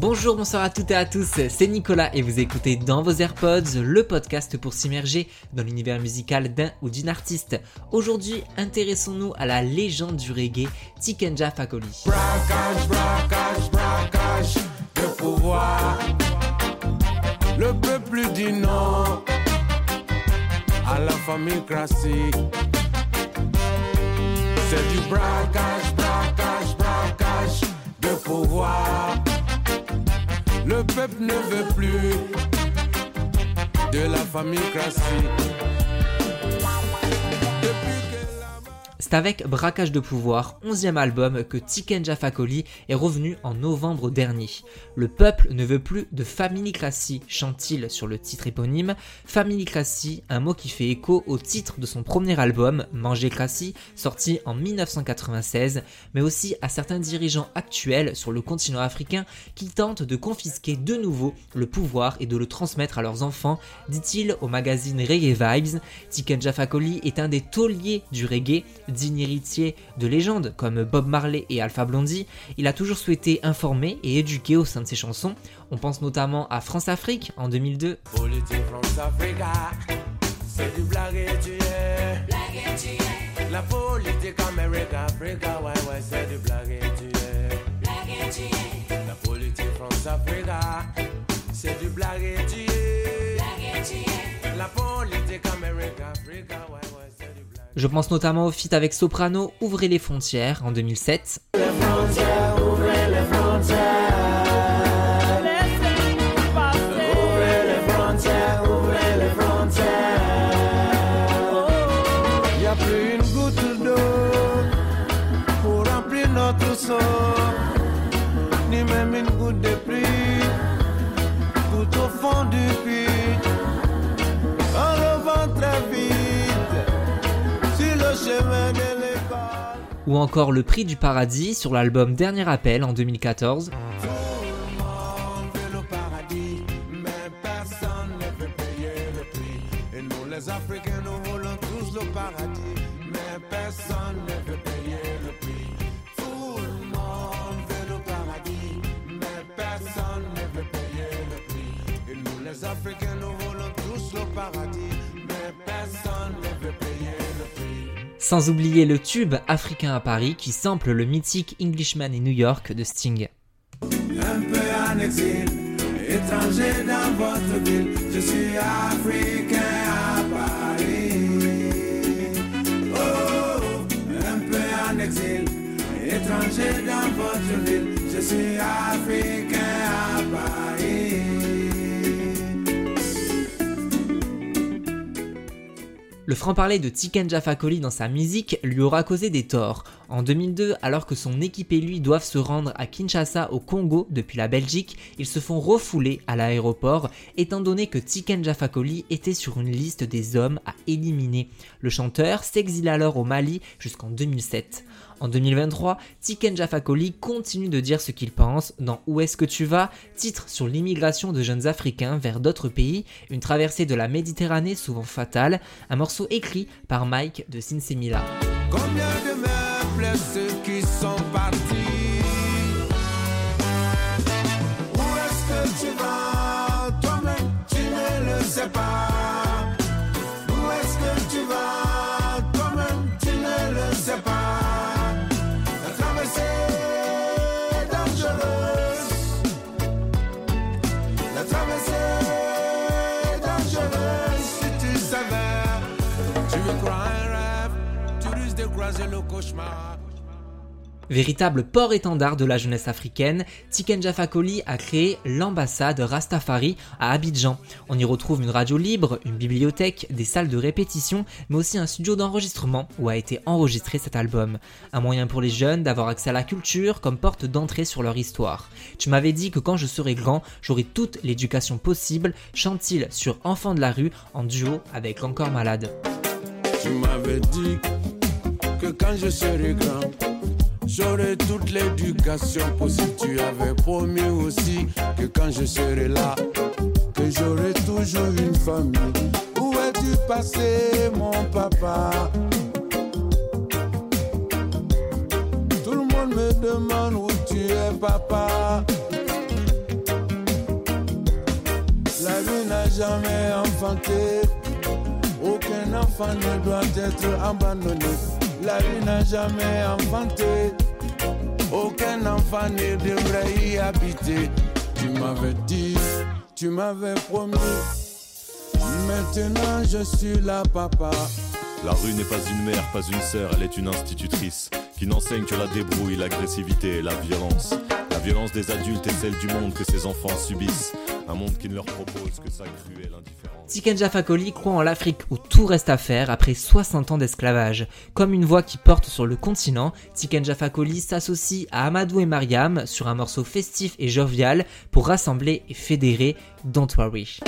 Bonjour, bonsoir à toutes et à tous, c'est Nicolas et vous écoutez dans vos AirPods le podcast pour s'immerger dans l'univers musical d'un ou d'une artiste. Aujourd'hui, intéressons-nous à la légende du reggae, Tikenja Fakoli. Braquage, pouvoir. Le peuple dit non à la famille classique. C'est du de pouvoir. Le peuple ne veut plus de la famille classique. C'est avec Braquage de pouvoir, 11e album, que Tiken Fakoli est revenu en novembre dernier. Le peuple ne veut plus de Classy, chante-t-il sur le titre éponyme. Classy, un mot qui fait écho au titre de son premier album, Manger Classy, sorti en 1996, mais aussi à certains dirigeants actuels sur le continent africain qui tentent de confisquer de nouveau le pouvoir et de le transmettre à leurs enfants, dit-il au magazine Reggae Vibes. Tiken Fakoli est un des tauliers du reggae, digne héritier de légendes comme Bob Marley et Alpha Blondie, il a toujours souhaité informer et éduquer au sein de ses chansons. On pense notamment à France Afrique en 2002. La politique America, Africa, ouais, ouais, c'est du blague et tu La politique France Africa, c'est du blague et tu La politique America, Africa, ouais, ouais. Je pense notamment au feat avec Soprano Ouvrez les frontières en 2007. Les frontières, ouvrez les frontières. Ouvrez les frontières, ouvrez les frontières. Il n'y a plus une goutte d'eau pour remplir notre sort, ni même une goutte de pluie Ou encore le prix du paradis sur l'album Dernier Appel en 2014. Sans oublier le tube Africain à Paris qui sample le mythique Englishman in New York de Sting. Un peu en exil, étranger dans votre ville, je suis africain à Paris. Oh, un peu en exil, étranger dans votre ville, je suis africain à Paris. Le franc-parler de Tiken Fakoli dans sa musique lui aura causé des torts. En 2002, alors que son équipe et lui doivent se rendre à Kinshasa au Congo depuis la Belgique, ils se font refouler à l'aéroport étant donné que Tiken Fakoli était sur une liste des hommes à éliminer. Le chanteur s'exile alors au Mali jusqu'en 2007. En 2023, Tiken Jafakoli continue de dire ce qu'il pense dans Où est-ce que tu vas? Titre sur l'immigration de jeunes Africains vers d'autres pays, une traversée de la Méditerranée souvent fatale, un morceau écrit par Mike de Sinsemila. Combien de meubles ceux qui sont partis? Véritable port-étendard de la jeunesse africaine, Tiken Fakoli a créé l'ambassade Rastafari à Abidjan. On y retrouve une radio libre, une bibliothèque, des salles de répétition, mais aussi un studio d'enregistrement où a été enregistré cet album. Un moyen pour les jeunes d'avoir accès à la culture comme porte d'entrée sur leur histoire. Tu m'avais dit que quand je serai grand, j'aurai toute l'éducation possible, chante-t-il sur Enfants de la rue en duo avec Encore Malade. Tu m'avais dit que quand je serai grand, j'aurai toute l'éducation possible. Tu avais promis aussi que quand je serai là, que j'aurai toujours une famille. Où es-tu passé, mon papa? Tout le monde me demande où tu es, papa. jamais enfanté. Aucun enfant ne doit être abandonné. La vie n'a jamais enfanté. Aucun enfant ne devrait y habiter. Tu m'avais dit, tu m'avais promis. Maintenant je suis là, papa. La rue n'est pas une mère, pas une sœur, elle est une institutrice qui n'enseigne que la débrouille, l'agressivité et la violence. La violence des adultes et celle du monde que ces enfants subissent. Un monde qui ne leur propose que sa cruelle indifférence. Tiken Fakoli croit en l'Afrique où tout reste à faire après 60 ans d'esclavage. Comme une voix qui porte sur le continent, Tiken Fakoli s'associe à Amadou et Mariam sur un morceau festif et jovial pour rassembler et fédérer Don't Worry.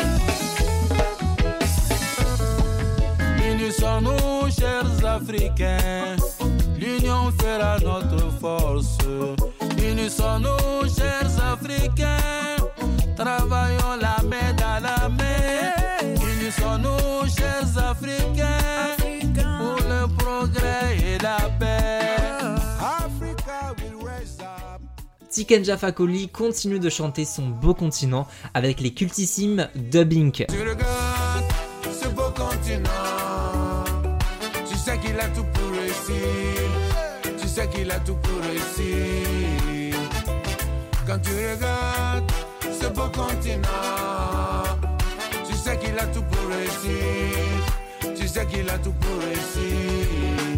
Tiken Fakoli continue de chanter son beau continent avec les cultissimes Dubbing. Tu regardes ce beau continent. Tu sais qu'il a tout pour réussir. Tu sais qu'il a tout pour réussir. Quand tu regardes ce beau continent, tu sais qu'il a tout pour réussir. Tu sais qu'il a tout pour réussir.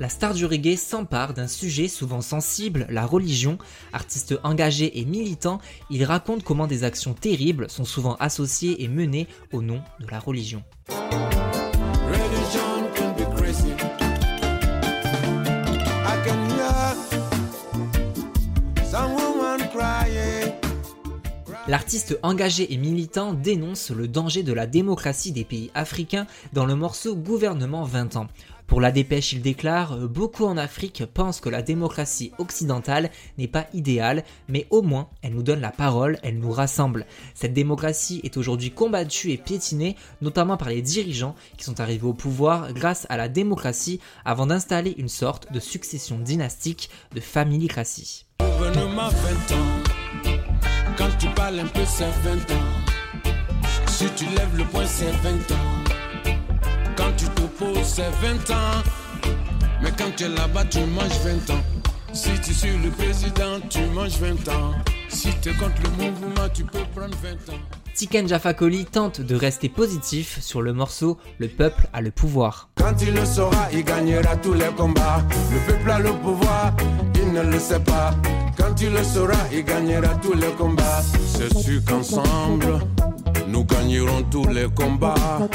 La star du reggae s'empare d'un sujet souvent sensible, la religion. Artiste engagé et militant, il raconte comment des actions terribles sont souvent associées et menées au nom de la religion. L'artiste engagé et militant dénonce le danger de la démocratie des pays africains dans le morceau Gouvernement 20 ans. Pour la dépêche, il déclare euh, Beaucoup en Afrique pensent que la démocratie occidentale n'est pas idéale, mais au moins elle nous donne la parole, elle nous rassemble. Cette démocratie est aujourd'hui combattue et piétinée, notamment par les dirigeants qui sont arrivés au pouvoir grâce à la démocratie avant d'installer une sorte de succession dynastique de familicratie. Gouvernement 20 ans. Quand tu parles un peu, c'est 20 ans. Si tu lèves le poing, c'est 20 ans. Quand tu t'opposes, c'est 20 ans. Mais quand tu es là-bas, tu manges 20 ans. Si tu suis le président, tu manges 20 ans. Si tu es contre le mouvement, tu peux prendre 20 ans. Tiken Fakoli tente de rester positif sur le morceau Le peuple a le pouvoir. Quand il le saura, il gagnera tous les combats. Le peuple a le pouvoir, il ne le sait pas. Quand il le saura, il gagnera tous les combats. C'est sûr qu'ensemble, nous gagnerons tous les combats.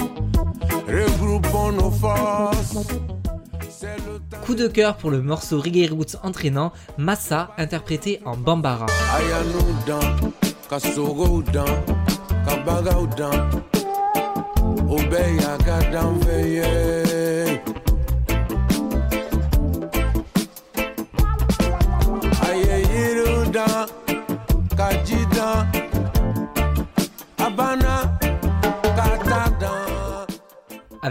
Coup de cœur pour le morceau reggae roots entraînant Massa interprété en Bambara.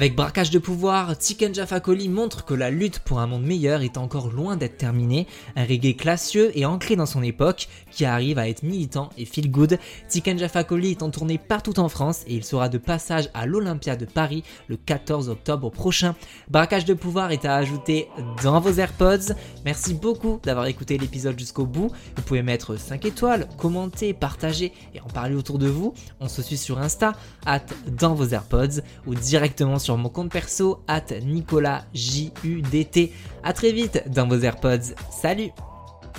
Avec braquage de pouvoir, Tiken Fakoli montre que la lutte pour un monde meilleur est encore loin d'être terminée. Un reggae classieux et ancré dans son époque qui arrive à être militant et feel good. Tiken Fakoli est en tournée partout en France et il sera de passage à l'Olympia de Paris le 14 octobre prochain. Braquage de pouvoir est à ajouter dans vos AirPods. Merci beaucoup d'avoir écouté l'épisode jusqu'au bout. Vous pouvez mettre 5 étoiles, commenter, partager et en parler autour de vous. On se suit sur Insta, at dans vos AirPods ou directement sur mon compte perso, at Nicolas JUDT. A très vite dans vos AirPods. Salut